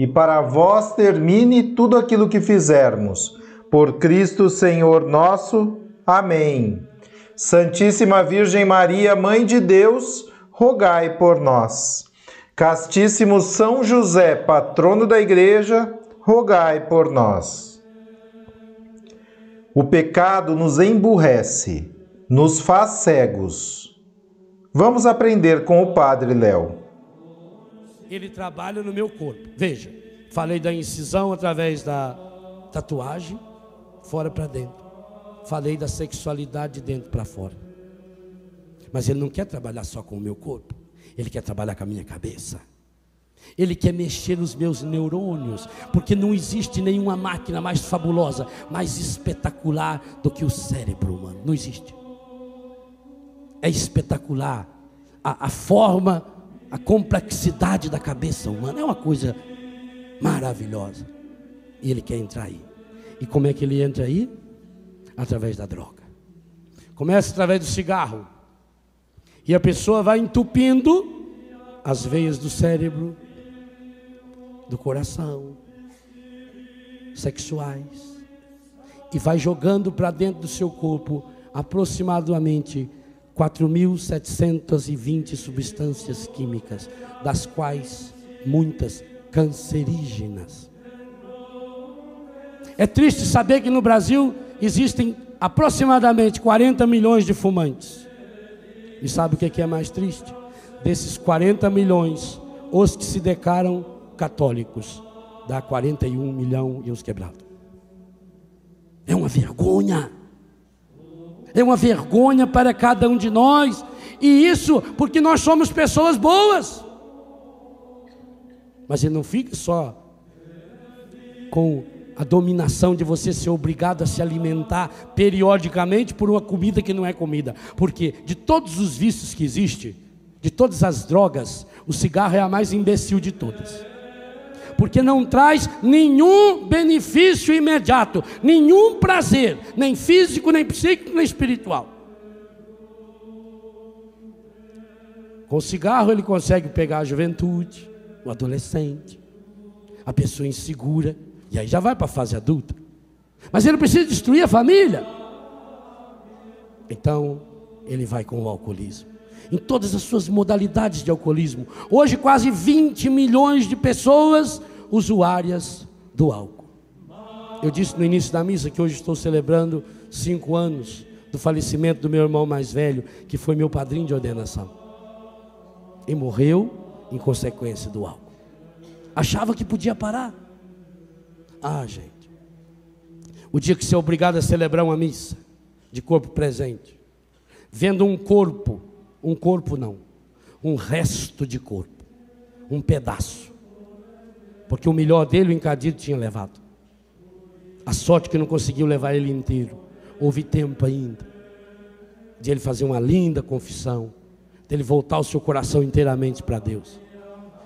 e para vós termine tudo aquilo que fizermos. Por Cristo Senhor nosso. Amém. Santíssima Virgem Maria, Mãe de Deus, rogai por nós. Castíssimo São José, patrono da Igreja, rogai por nós. O pecado nos emburrece, nos faz cegos. Vamos aprender com o Padre Léo ele trabalha no meu corpo. Veja, falei da incisão através da tatuagem, fora para dentro. Falei da sexualidade de dentro para fora. Mas ele não quer trabalhar só com o meu corpo, ele quer trabalhar com a minha cabeça. Ele quer mexer nos meus neurônios, porque não existe nenhuma máquina mais fabulosa, mais espetacular do que o cérebro humano. Não existe. É espetacular a, a forma a complexidade da cabeça humana é uma coisa maravilhosa. E ele quer entrar aí. E como é que ele entra aí? Através da droga. Começa através do cigarro. E a pessoa vai entupindo as veias do cérebro, do coração, sexuais. E vai jogando para dentro do seu corpo aproximadamente 4.720 substâncias químicas, das quais muitas cancerígenas. É triste saber que no Brasil existem aproximadamente 40 milhões de fumantes. E sabe o que é mais triste? Desses 40 milhões, os que se declaram católicos, dá 41 milhões e os quebrados. É uma vergonha é uma vergonha para cada um de nós, e isso porque nós somos pessoas boas. Mas ele não fica só com a dominação de você ser obrigado a se alimentar periodicamente por uma comida que não é comida, porque de todos os vícios que existem, de todas as drogas, o cigarro é a mais imbecil de todas porque não traz nenhum benefício imediato, nenhum prazer, nem físico, nem psíquico, nem espiritual. Com cigarro ele consegue pegar a juventude, o adolescente, a pessoa insegura, e aí já vai para a fase adulta. Mas ele precisa destruir a família. Então, ele vai com o alcoolismo em todas as suas modalidades de alcoolismo. Hoje, quase 20 milhões de pessoas usuárias do álcool. Eu disse no início da missa que hoje estou celebrando cinco anos do falecimento do meu irmão mais velho, que foi meu padrinho de ordenação. E morreu em consequência do álcool. Achava que podia parar. Ah, gente. O dia que você é obrigado a celebrar uma missa de corpo presente, vendo um corpo, um corpo não, um resto de corpo, um pedaço porque o melhor dele o encadido tinha levado. A sorte que não conseguiu levar ele inteiro. Houve tempo ainda de ele fazer uma linda confissão, dele voltar o seu coração inteiramente para Deus.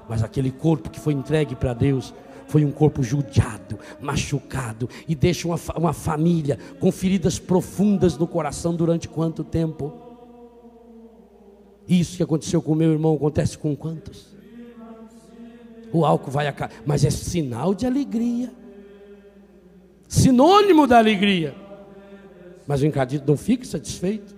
Mas aquele corpo que foi entregue para Deus foi um corpo judiado, machucado e deixa uma, uma família com feridas profundas no coração durante quanto tempo? Isso que aconteceu com meu irmão acontece com quantos? O álcool vai acabar. Mas é sinal de alegria. Sinônimo da alegria. Mas o encadido não fica satisfeito.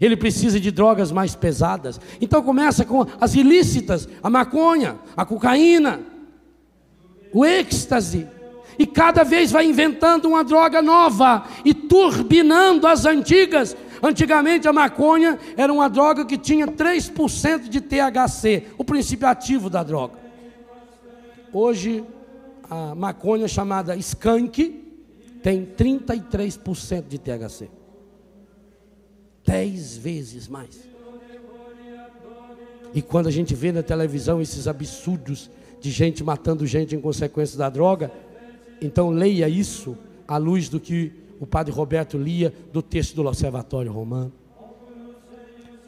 Ele precisa de drogas mais pesadas. Então começa com as ilícitas, a maconha, a cocaína, o êxtase. e cada vez vai inventando uma droga nova e turbinando as antigas. Antigamente a maconha era uma droga que tinha 3% de THC, o princípio ativo da droga. Hoje a maconha chamada skunk tem 33% de THC. Dez vezes mais. E quando a gente vê na televisão esses absurdos de gente matando gente em consequência da droga, então leia isso à luz do que o padre Roberto lia do texto do Observatório Romano.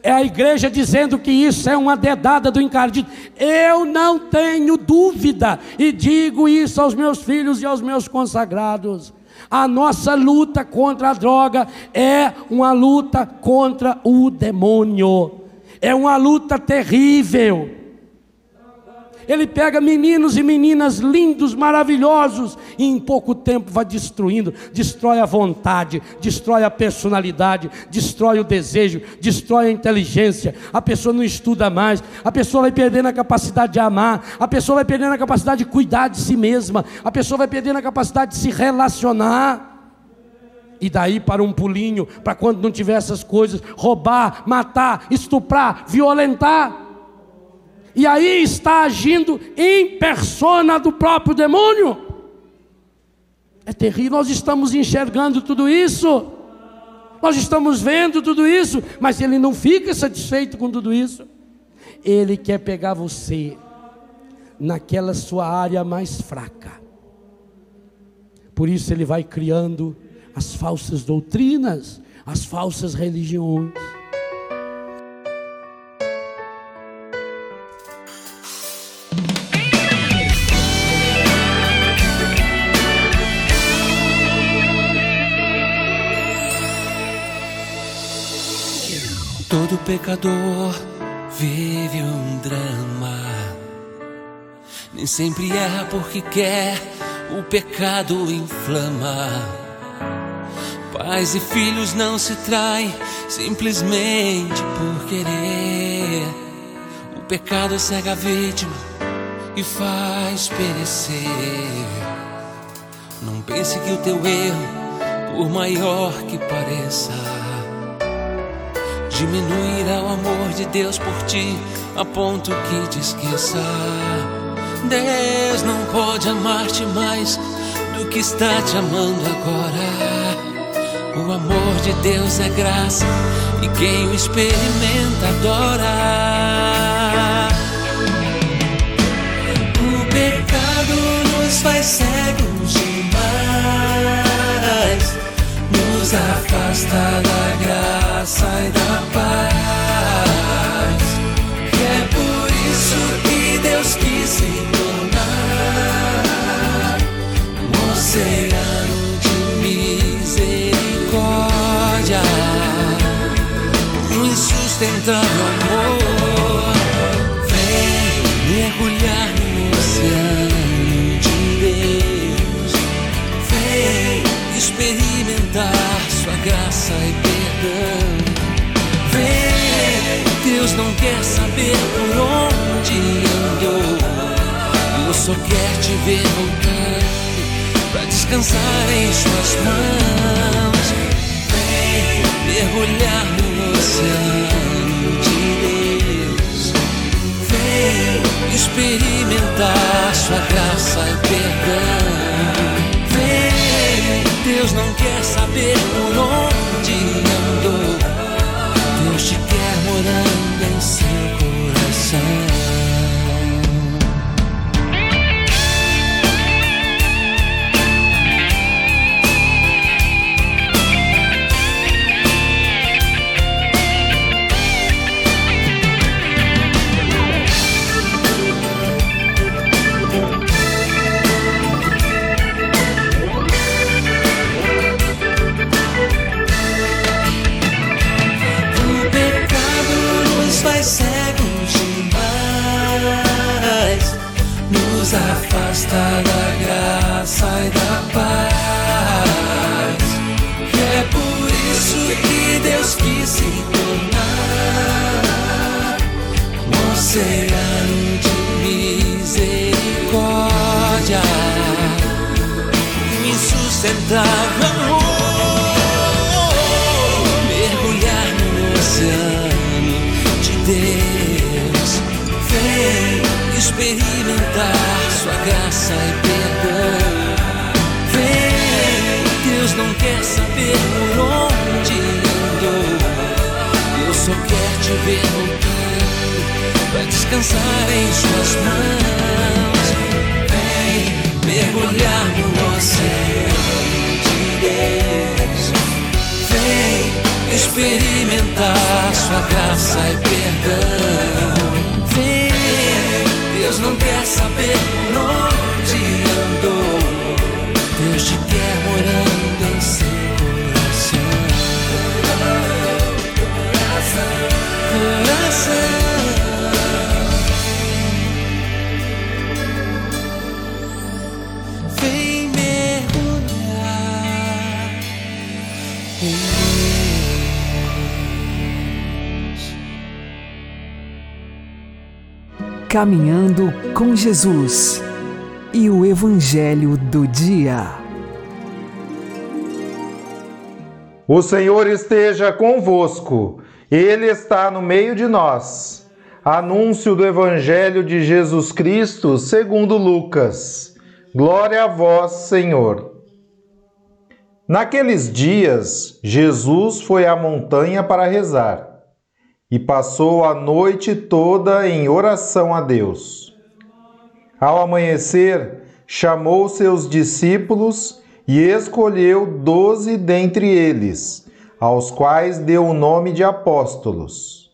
É a igreja dizendo que isso é uma dedada do encardido. Eu não tenho dúvida, e digo isso aos meus filhos e aos meus consagrados. A nossa luta contra a droga é uma luta contra o demônio. É uma luta terrível. Ele pega meninos e meninas lindos, maravilhosos, e em pouco tempo vai destruindo, destrói a vontade, destrói a personalidade, destrói o desejo, destrói a inteligência. A pessoa não estuda mais, a pessoa vai perdendo a capacidade de amar, a pessoa vai perdendo a capacidade de cuidar de si mesma, a pessoa vai perdendo a capacidade de se relacionar. E daí para um pulinho, para quando não tiver essas coisas, roubar, matar, estuprar, violentar. E aí está agindo em persona do próprio demônio. É terrível, nós estamos enxergando tudo isso. Nós estamos vendo tudo isso, mas ele não fica satisfeito com tudo isso. Ele quer pegar você naquela sua área mais fraca. Por isso ele vai criando as falsas doutrinas, as falsas religiões. Pecador vive um drama. Nem sempre erra porque quer, o pecado inflama. Pais e filhos não se traem simplesmente por querer. O pecado cega a vítima e faz perecer. Não pense que o teu erro, por maior que pareça, diminuirá o amor de Deus por ti a ponto que te esqueça. Deus não pode amar-te mais do que está te amando agora. O amor de Deus é graça e quem o experimenta adora. O pecado nos faz cegos demais, nos afasta da graça e da paz. Ver voltando pra descansar em suas mãos. Vem mergulhar no oceano de Deus. Vem experimentar sua graça e perdão. Vem, Deus não quer saber por onde andou. Deus te quer morando em seu coração. Caminhando com Jesus e o Evangelho do Dia. O Senhor esteja convosco, Ele está no meio de nós. Anúncio do Evangelho de Jesus Cristo segundo Lucas. Glória a vós, Senhor. Naqueles dias, Jesus foi à montanha para rezar e passou a noite toda em oração a Deus. Ao amanhecer, chamou seus discípulos e escolheu doze dentre eles, aos quais deu o nome de apóstolos.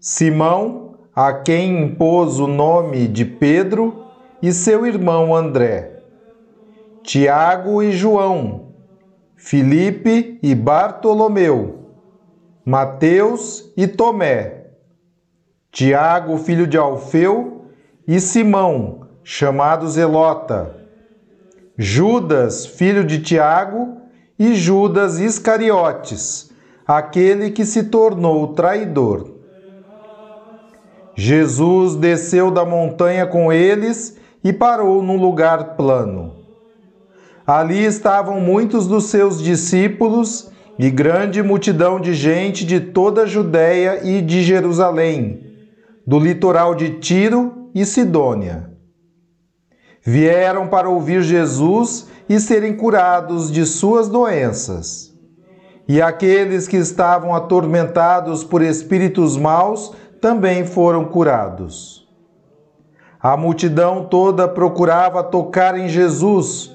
Simão, a quem impôs o nome de Pedro, e seu irmão André. Tiago e João, Filipe e Bartolomeu, Mateus e Tomé, Tiago, filho de Alfeu, e Simão, chamado Zelota, Judas, filho de Tiago, e Judas Iscariotes, aquele que se tornou traidor. Jesus desceu da montanha com eles e parou num lugar plano. Ali estavam muitos dos seus discípulos e grande multidão de gente de toda a Judéia e de Jerusalém, do litoral de Tiro e Sidônia. Vieram para ouvir Jesus e serem curados de suas doenças. E aqueles que estavam atormentados por espíritos maus também foram curados. A multidão toda procurava tocar em Jesus,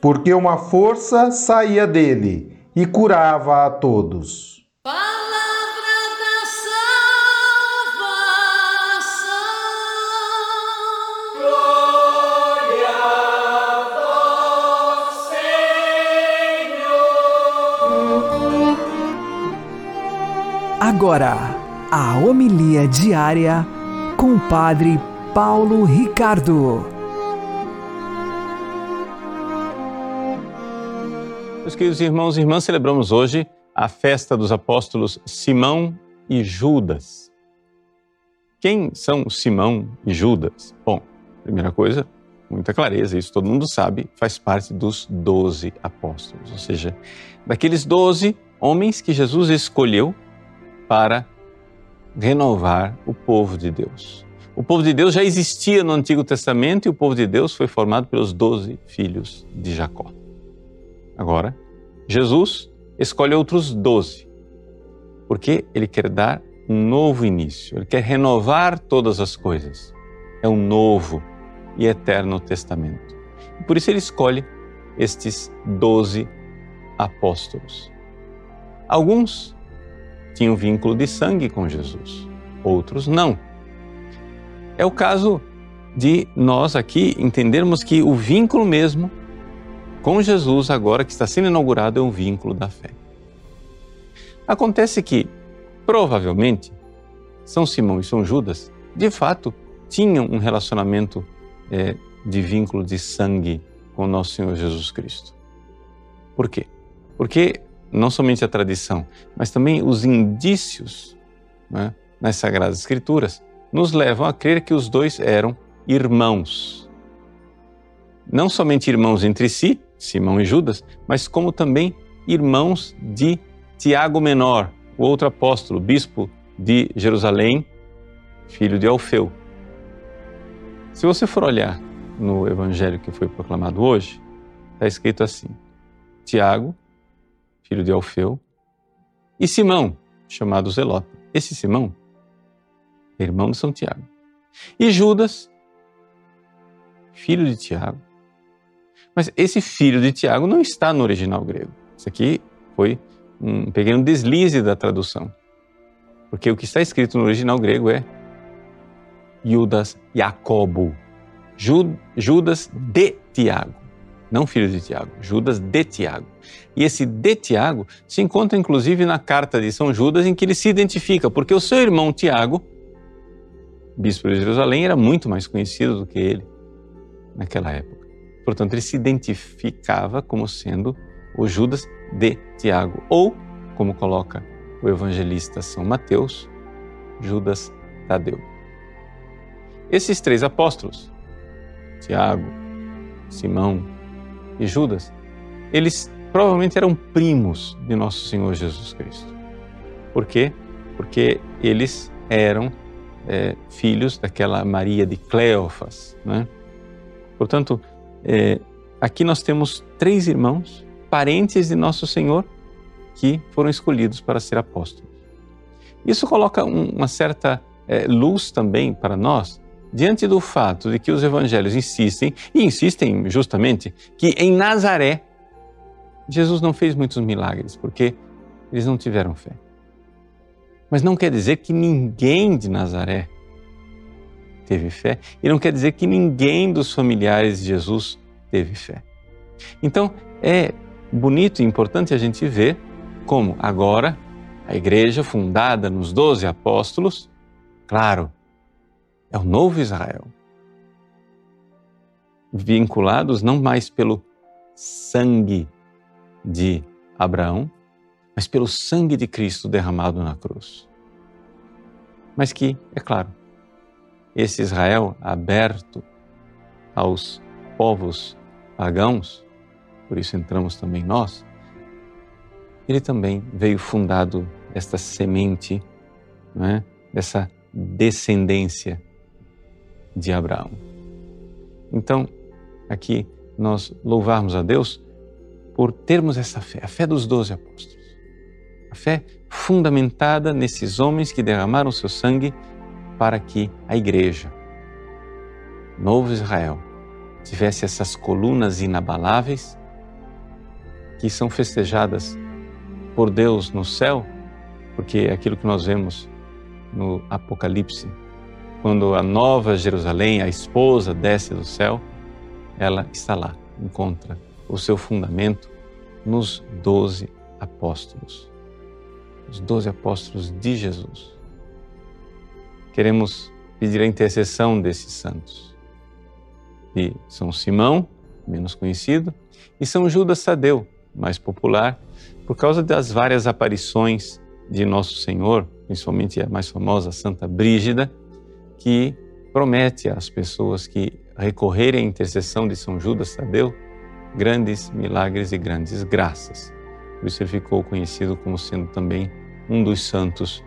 porque uma força saía dele e curava a todos. Palavra da salvação. Agora, a homilia diária com o Padre Paulo Ricardo. Meus queridos irmãos e irmãs, celebramos hoje a festa dos apóstolos Simão e Judas. Quem são Simão e Judas? Bom, primeira coisa, muita clareza, isso todo mundo sabe, faz parte dos doze apóstolos, ou seja, daqueles doze homens que Jesus escolheu para renovar o povo de Deus. O povo de Deus já existia no Antigo Testamento e o povo de Deus foi formado pelos doze filhos de Jacó. Agora, Jesus escolhe outros doze, porque ele quer dar um novo início, ele quer renovar todas as coisas. É um novo e eterno testamento. Por isso ele escolhe estes doze apóstolos. Alguns tinham vínculo de sangue com Jesus, outros não. É o caso de nós aqui entendermos que o vínculo mesmo com Jesus, agora que está sendo inaugurado, é um vínculo da fé. Acontece que, provavelmente, São Simão e São Judas, de fato, tinham um relacionamento é, de vínculo de sangue com o nosso Senhor Jesus Cristo. Por quê? Porque não somente a tradição, mas também os indícios né, nas Sagradas Escrituras nos levam a crer que os dois eram irmãos. Não somente irmãos entre si, Simão e Judas, mas como também irmãos de Tiago Menor, o outro apóstolo, bispo de Jerusalém, filho de Alfeu. Se você for olhar no evangelho que foi proclamado hoje, está escrito assim: Tiago, filho de Alfeu, e Simão, chamado Zelota. Esse Simão é irmão de São Tiago. E Judas, filho de Tiago. Mas esse filho de Tiago não está no original grego. Isso aqui foi um pequeno deslize da tradução. Porque o que está escrito no original grego é Judas Jacobo. Judas de Tiago. Não filho de Tiago, Judas de Tiago. E esse de Tiago se encontra inclusive na carta de São Judas, em que ele se identifica, porque o seu irmão Tiago, bispo de Jerusalém, era muito mais conhecido do que ele naquela época. Portanto, ele se identificava como sendo o Judas de Tiago, ou, como coloca o evangelista São Mateus, Judas Tadeu. Esses três apóstolos, Tiago, Simão e Judas, eles provavelmente eram primos de nosso Senhor Jesus Cristo. Por quê? Porque eles eram é, filhos daquela Maria de Cleófas. Né? Portanto, é, aqui nós temos três irmãos, parentes de nosso Senhor, que foram escolhidos para ser apóstolos. Isso coloca uma certa é, luz também para nós, diante do fato de que os evangelhos insistem, e insistem justamente, que em Nazaré Jesus não fez muitos milagres, porque eles não tiveram fé. Mas não quer dizer que ninguém de Nazaré teve fé, e não quer dizer que ninguém dos familiares de Jesus teve fé. Então, é bonito e importante a gente ver como agora a igreja fundada nos doze apóstolos, claro, é o novo Israel, vinculados não mais pelo sangue de Abraão, mas pelo sangue de Cristo derramado na cruz. Mas que, é claro, esse Israel aberto aos povos pagãos, por isso entramos também nós, ele também veio fundado esta semente, né, dessa descendência de Abraão. Então, aqui nós louvarmos a Deus por termos essa fé, a fé dos doze apóstolos. A fé fundamentada nesses homens que derramaram seu sangue para que a igreja, novo Israel, tivesse essas colunas inabaláveis que são festejadas por Deus no céu, porque é aquilo que nós vemos no Apocalipse, quando a nova Jerusalém, a esposa, desce do céu, ela está lá, encontra o seu fundamento nos doze apóstolos, os doze apóstolos de Jesus. Queremos pedir a intercessão desses santos, de São Simão, menos conhecido, e São Judas Tadeu, mais popular, por causa das várias aparições de Nosso Senhor, principalmente a mais famosa Santa Brígida, que promete às pessoas que recorrerem à intercessão de São Judas Tadeu grandes milagres e grandes graças. Por isso ele ficou conhecido como sendo também um dos santos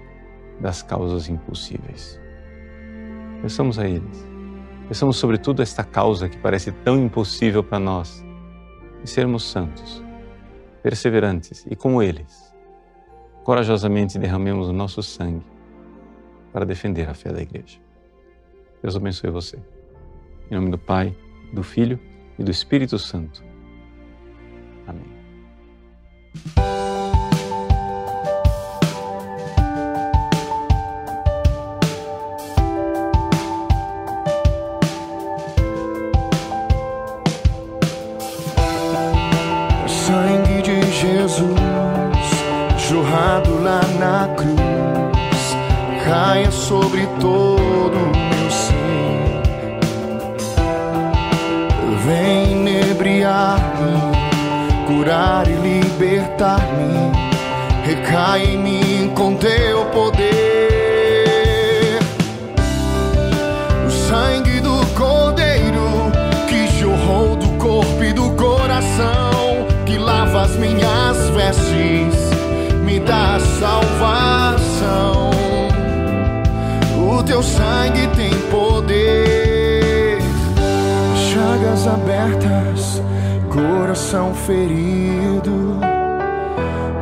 das causas impossíveis. Pensamos a eles. Pensamos sobretudo a esta causa que parece tão impossível para nós, de sermos santos perseverantes e, como eles, corajosamente derramemos o nosso sangue para defender a fé da igreja. Deus abençoe você. Em nome do Pai, do Filho e do Espírito Santo. Amém. cruz caia sobre todo o meu ser. Vem inebriar-me, curar e libertar-me. Recai em mim com teu poder. O sangue do Cordeiro que jorrou do corpo e do coração, que lava as minhas vestes me dá salvação. Teu sangue tem poder, chagas abertas, coração ferido.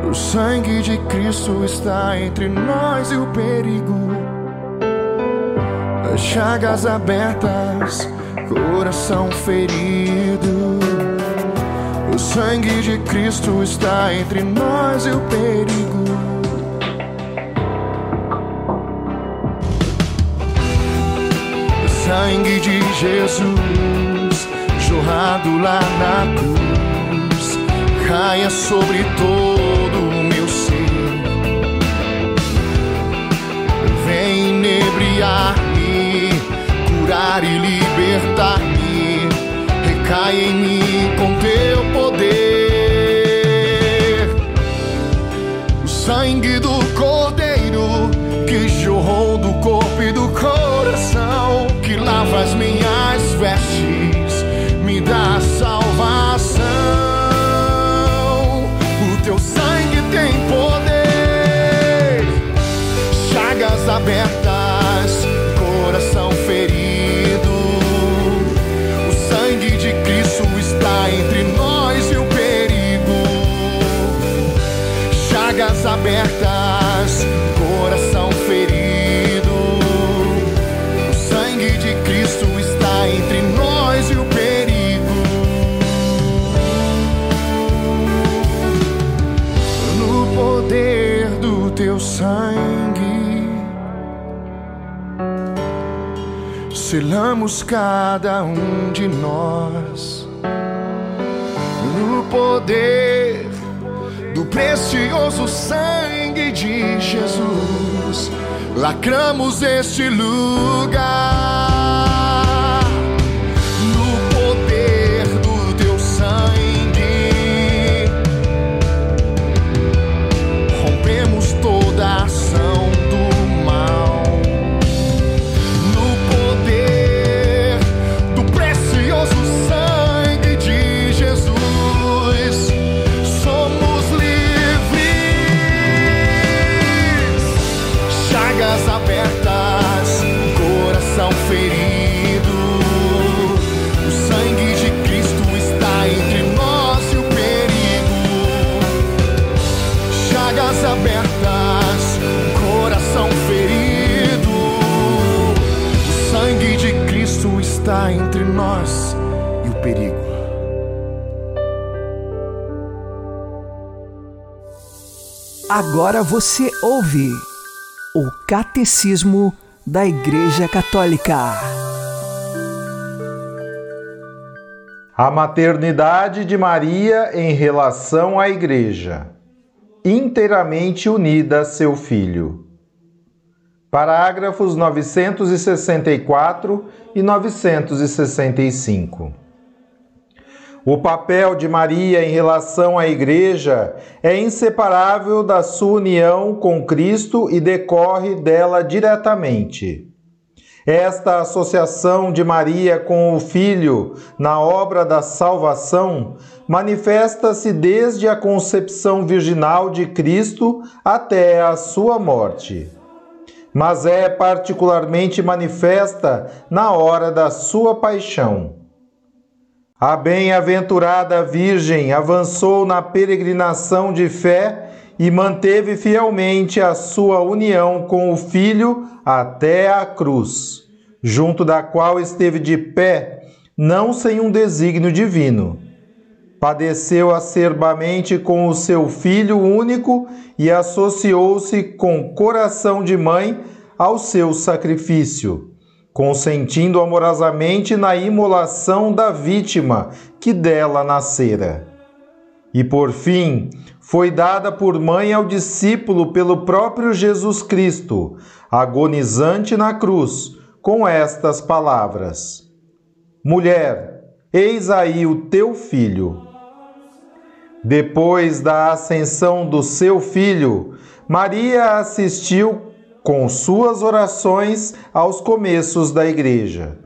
O sangue de Cristo está entre nós e o perigo. Chagas abertas, coração ferido. O sangue de Cristo está entre nós e o perigo. Sangue de Jesus jorrado lá na cruz caia sobre todo o meu ser. Vem inebriar-me, curar e libertar-me. Recai em mim com teu poder. O sangue do Cordeiro que jorrou do corpo e do coração, que lava selamos cada um de nós. No poder do precioso sangue de Jesus, lacramos este lugar. Agora você ouve o Catecismo da Igreja Católica. A maternidade de Maria em relação à Igreja, inteiramente unida a seu filho. Parágrafos 964 e 965. O papel de Maria em relação à Igreja é inseparável da sua união com Cristo e decorre dela diretamente. Esta associação de Maria com o Filho na obra da salvação manifesta-se desde a concepção virginal de Cristo até a sua morte. Mas é particularmente manifesta na hora da sua paixão. A bem-aventurada Virgem avançou na peregrinação de fé e manteve fielmente a sua união com o Filho até a cruz, junto da qual esteve de pé, não sem um desígnio divino. Padeceu acerbamente com o seu Filho único e associou-se com coração de mãe ao seu sacrifício consentindo amorosamente na imolação da vítima que dela nascera. E por fim, foi dada por mãe ao discípulo pelo próprio Jesus Cristo, agonizante na cruz, com estas palavras: Mulher, eis aí o teu filho. Depois da ascensão do seu filho, Maria assistiu com suas orações aos começos da Igreja.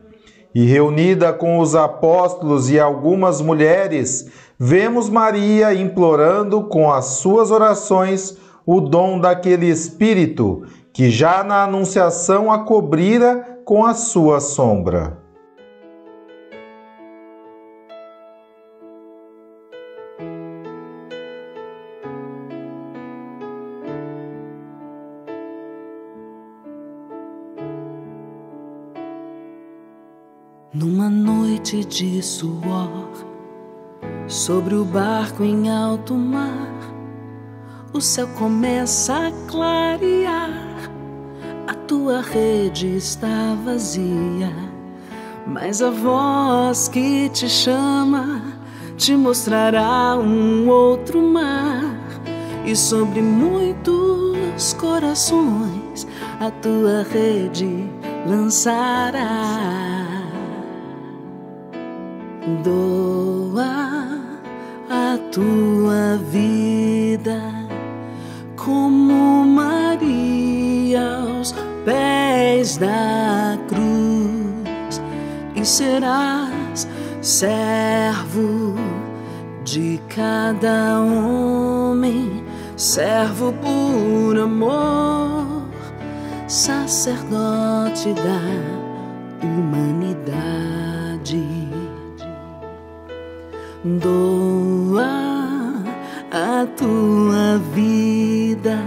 E reunida com os apóstolos e algumas mulheres, vemos Maria implorando com as suas orações o dom daquele Espírito que já na Anunciação a cobrira com a sua sombra. Noite de suor, sobre o barco em alto mar, o céu começa a clarear. A tua rede está vazia, mas a voz que te chama te mostrará um outro mar. E sobre muitos corações a tua rede lançará. Doa a tua vida como Maria aos pés da cruz e serás servo de cada homem, servo por amor, sacerdote da doa a tua vida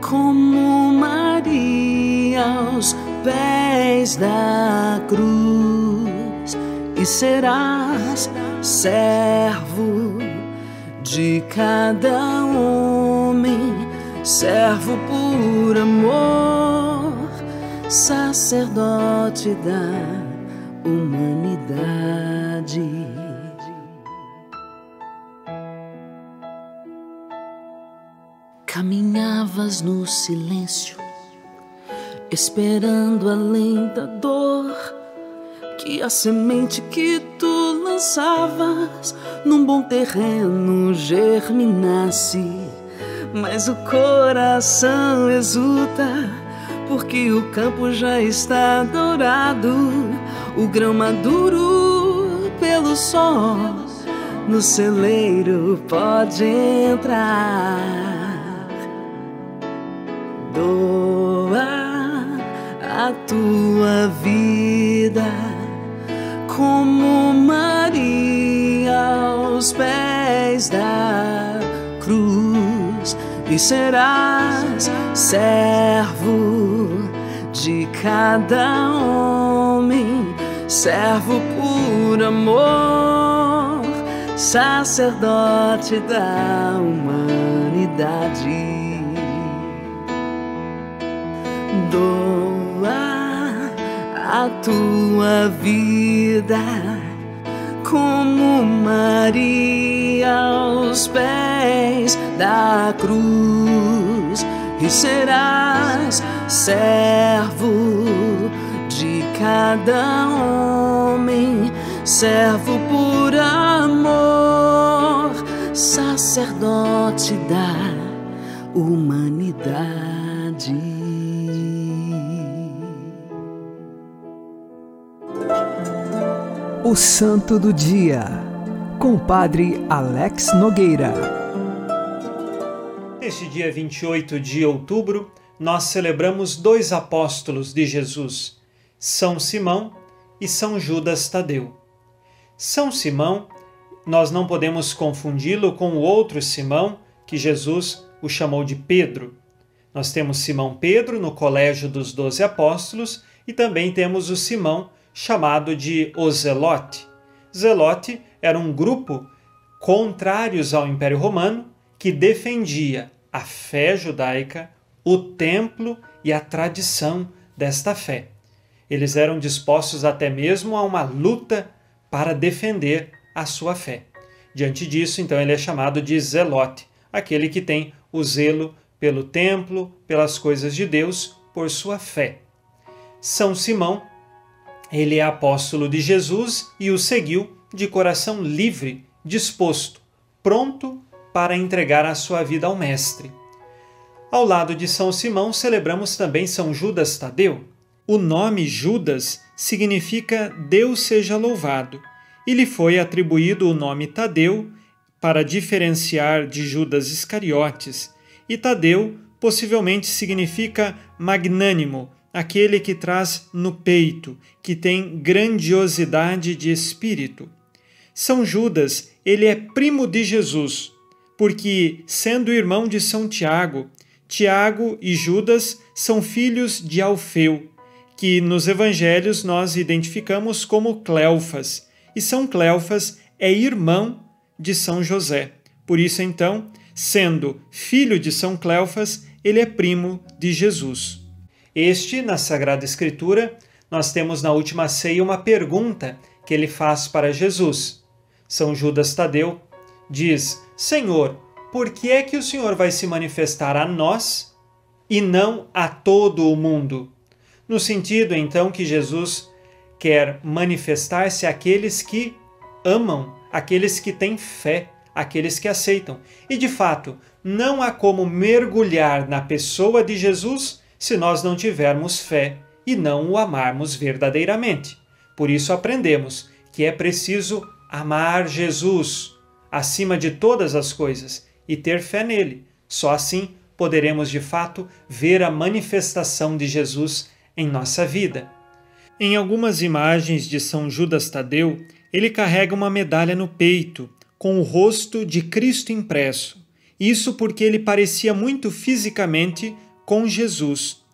como Maria aos pés da cruz e serás servo de cada homem, servo por amor, sacerdote da humanidade. Caminhavas no silêncio, esperando além da dor que a semente que tu lançavas num bom terreno germinasse. Mas o coração exulta, porque o campo já está dourado, o grão maduro pelo sol, no celeiro pode entrar doa a tua vida como Maria aos pés da cruz e serás servo de cada homem, servo por amor, sacerdote da humanidade. Doa a tua vida como Maria aos pés da cruz e serás servo de cada homem, servo por amor, sacerdote da humanidade. O Santo do Dia, com o Padre Alex Nogueira. Neste dia 28 de outubro, nós celebramos dois apóstolos de Jesus, São Simão e São Judas Tadeu. São Simão, nós não podemos confundi-lo com o outro Simão, que Jesus o chamou de Pedro. Nós temos Simão Pedro no Colégio dos Doze Apóstolos e também temos o Simão chamado de o Zelote. Zelote era um grupo contrários ao Império Romano que defendia a fé judaica, o templo e a tradição desta fé. Eles eram dispostos até mesmo a uma luta para defender a sua fé. Diante disso, então, ele é chamado de Zelote, aquele que tem o zelo pelo templo, pelas coisas de Deus, por sua fé. São Simão ele é apóstolo de Jesus e o seguiu de coração livre, disposto, pronto para entregar a sua vida ao Mestre. Ao lado de São Simão, celebramos também São Judas Tadeu. O nome Judas significa Deus seja louvado, e lhe foi atribuído o nome Tadeu para diferenciar de Judas Iscariotes, E Tadeu possivelmente significa magnânimo, aquele que traz no peito, que tem grandiosidade de espírito. São Judas, ele é primo de Jesus, porque, sendo irmão de São Tiago, Tiago e Judas são filhos de Alfeu, que nos evangelhos nós identificamos como Cleofas, e São Cleofas é irmão de São José. Por isso, então, sendo filho de São Cleofas, ele é primo de Jesus. Este, na Sagrada Escritura, nós temos na última ceia uma pergunta que ele faz para Jesus. São Judas Tadeu diz: Senhor, por que é que o Senhor vai se manifestar a nós e não a todo o mundo? No sentido, então, que Jesus quer manifestar-se àqueles que amam, aqueles que têm fé, aqueles que aceitam. E de fato, não há como mergulhar na pessoa de Jesus se nós não tivermos fé e não o amarmos verdadeiramente. Por isso aprendemos que é preciso amar Jesus acima de todas as coisas e ter fé nele. Só assim poderemos de fato ver a manifestação de Jesus em nossa vida. Em algumas imagens de São Judas Tadeu, ele carrega uma medalha no peito, com o rosto de Cristo impresso. Isso porque ele parecia muito fisicamente com Jesus.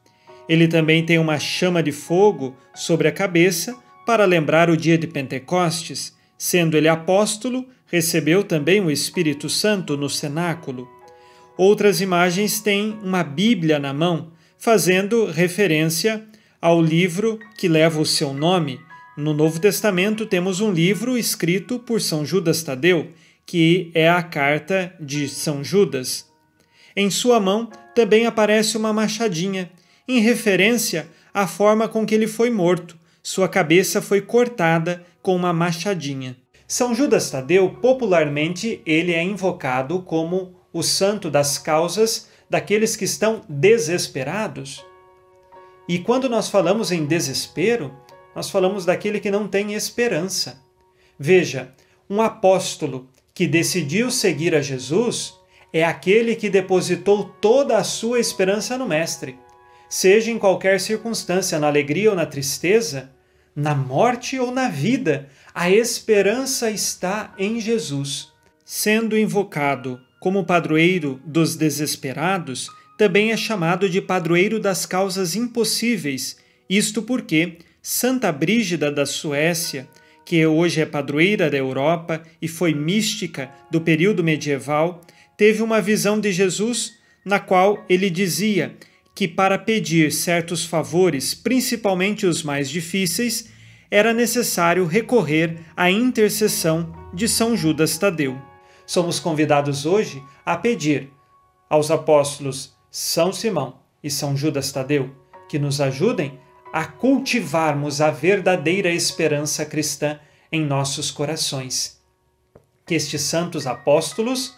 Ele também tem uma chama de fogo sobre a cabeça para lembrar o dia de Pentecostes, sendo ele apóstolo, recebeu também o Espírito Santo no cenáculo. Outras imagens têm uma Bíblia na mão, fazendo referência ao livro que leva o seu nome. No Novo Testamento temos um livro escrito por São Judas Tadeu, que é a carta de São Judas. Em sua mão também aparece uma machadinha, em referência à forma com que ele foi morto. Sua cabeça foi cortada com uma machadinha. São Judas Tadeu, popularmente, ele é invocado como o santo das causas daqueles que estão desesperados. E quando nós falamos em desespero, nós falamos daquele que não tem esperança. Veja, um apóstolo que decidiu seguir a Jesus é aquele que depositou toda a sua esperança no Mestre. Seja em qualquer circunstância, na alegria ou na tristeza, na morte ou na vida, a esperança está em Jesus. Sendo invocado como padroeiro dos desesperados, também é chamado de padroeiro das causas impossíveis, isto porque Santa Brígida da Suécia, que hoje é padroeira da Europa e foi mística do período medieval, teve uma visão de Jesus na qual ele dizia que para pedir certos favores, principalmente os mais difíceis, era necessário recorrer à intercessão de São Judas Tadeu. Somos convidados hoje a pedir aos apóstolos são Simão e São Judas Tadeu, que nos ajudem a cultivarmos a verdadeira esperança cristã em nossos corações. Que estes santos apóstolos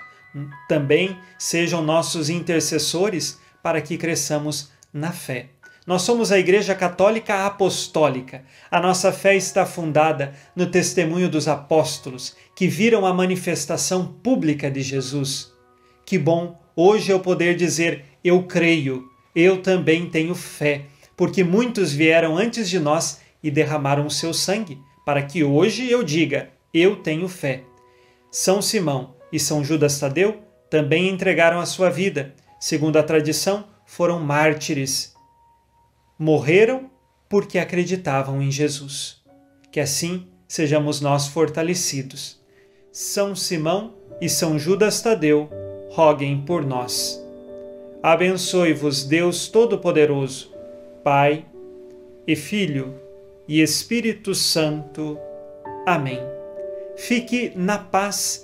também sejam nossos intercessores para que cresçamos na fé. Nós somos a Igreja Católica Apostólica. A nossa fé está fundada no testemunho dos apóstolos que viram a manifestação pública de Jesus. Que bom hoje eu poder dizer eu creio, eu também tenho fé, porque muitos vieram antes de nós e derramaram o seu sangue, para que hoje eu diga: eu tenho fé. São Simão e São Judas Tadeu também entregaram a sua vida. Segundo a tradição, foram mártires. Morreram porque acreditavam em Jesus. Que assim sejamos nós fortalecidos. São Simão e São Judas Tadeu, roguem por nós. Abençoe-vos Deus Todo-Poderoso, Pai e Filho e Espírito Santo. Amém. Fique na paz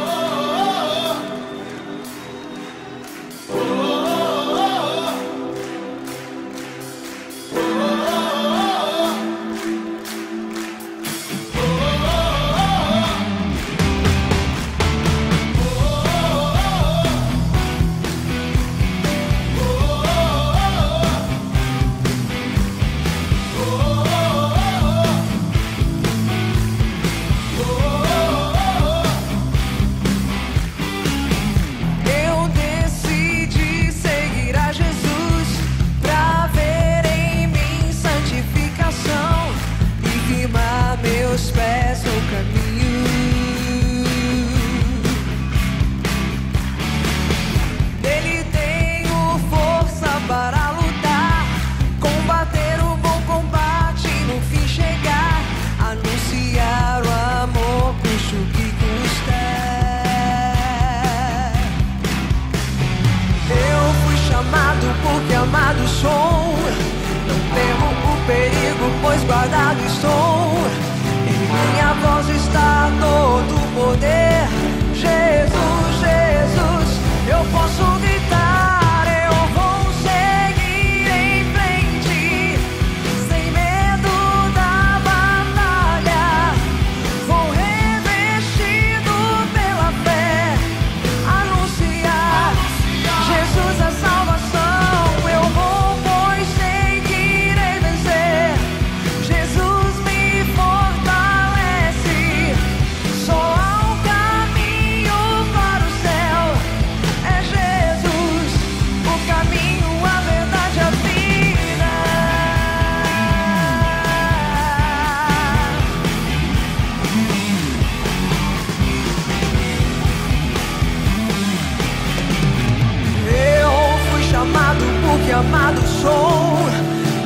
Porque amado sou.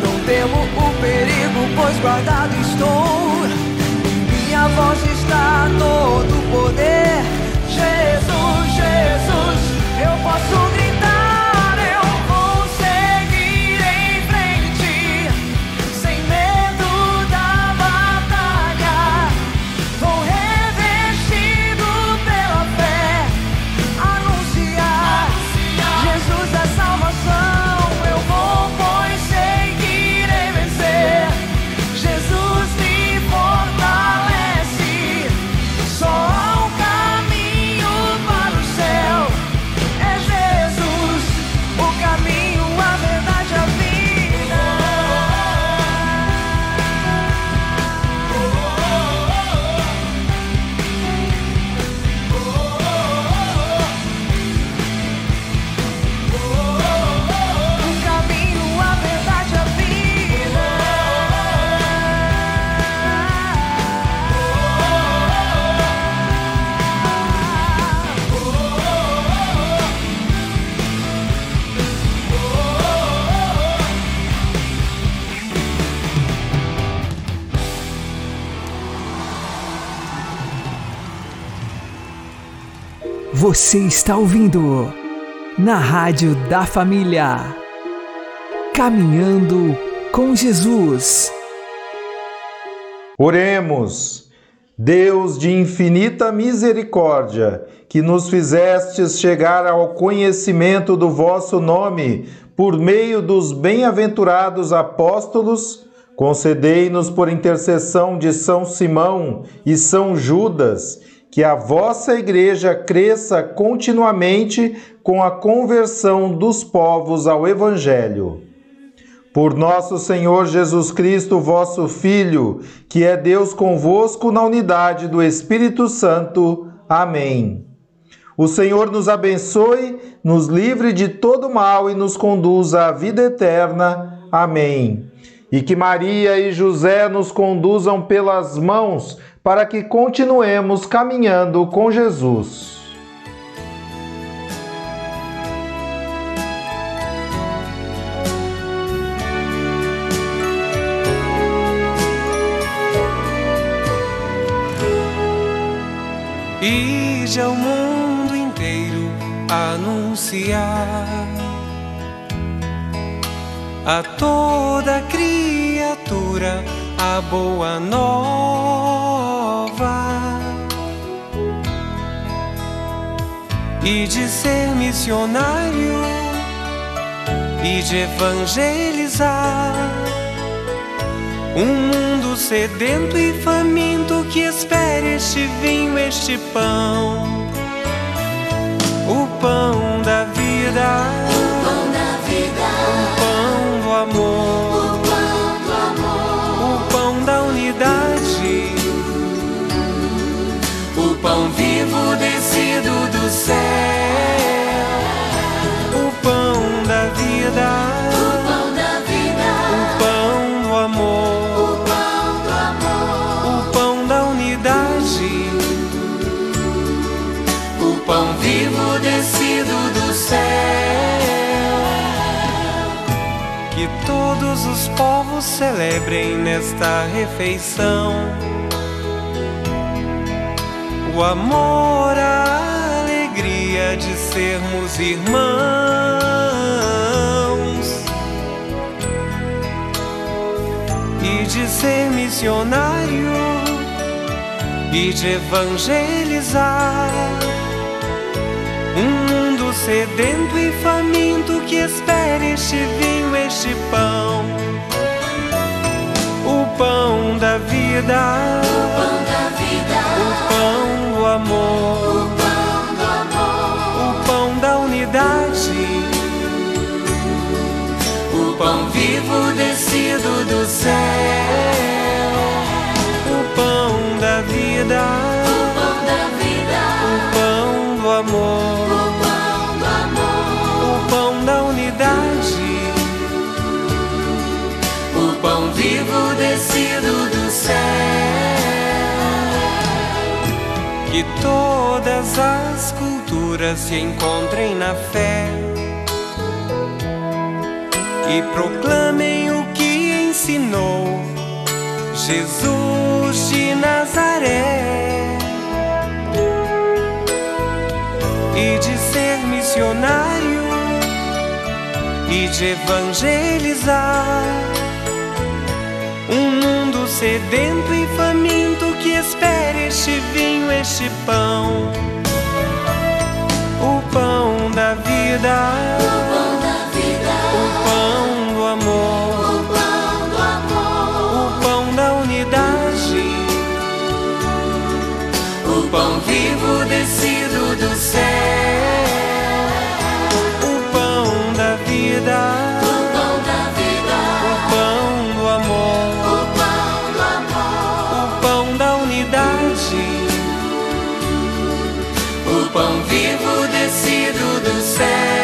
Não temo o perigo, pois guardado estou. Em minha voz está todo o poder. Jesus, Jesus, eu posso Você está ouvindo na Rádio da Família. Caminhando com Jesus. Oremos. Deus de infinita misericórdia, que nos fizestes chegar ao conhecimento do vosso nome por meio dos bem-aventurados apóstolos, concedei-nos por intercessão de São Simão e São Judas, que a vossa igreja cresça continuamente com a conversão dos povos ao evangelho por nosso Senhor Jesus Cristo, vosso Filho, que é Deus convosco na unidade do Espírito Santo. Amém. O Senhor nos abençoe, nos livre de todo mal e nos conduza à vida eterna. Amém. E que Maria e José nos conduzam pelas mãos para que continuemos caminhando com Jesus. Ide ao mundo inteiro anunciar a toda criatura a boa nova e de ser missionário e de evangelizar. Um mundo sedento e faminto que espere este vinho, este pão, o pão da vida, O pão da vida, o pão do amor, o pão do amor, o pão da unidade, o pão vivo descido celebrem nesta refeição. O amor, a alegria de sermos irmãos. e de ser missionário e de evangelizar. Um mundo sedento e faminto que espera este vinho, este pão, pão da vida, O pão da vida, o pão do amor, o pão do amor, o pão da unidade, o pão vivo descido do céu. o pão da vida, O pão da vida, o pão do amor. As culturas se encontrem na fé e proclamem o que ensinou Jesus de Nazaré. E de ser missionário e de evangelizar um mundo sedento e faminto que espera este vinho, este pão da vida, O pão da vida, o pão do amor, o pão da unidade, o pão vivo descido do céu. o pão da vida, O pão da vida, o pão do amor, o pão do amor, o pão da unidade, o pão vivo descido do céu.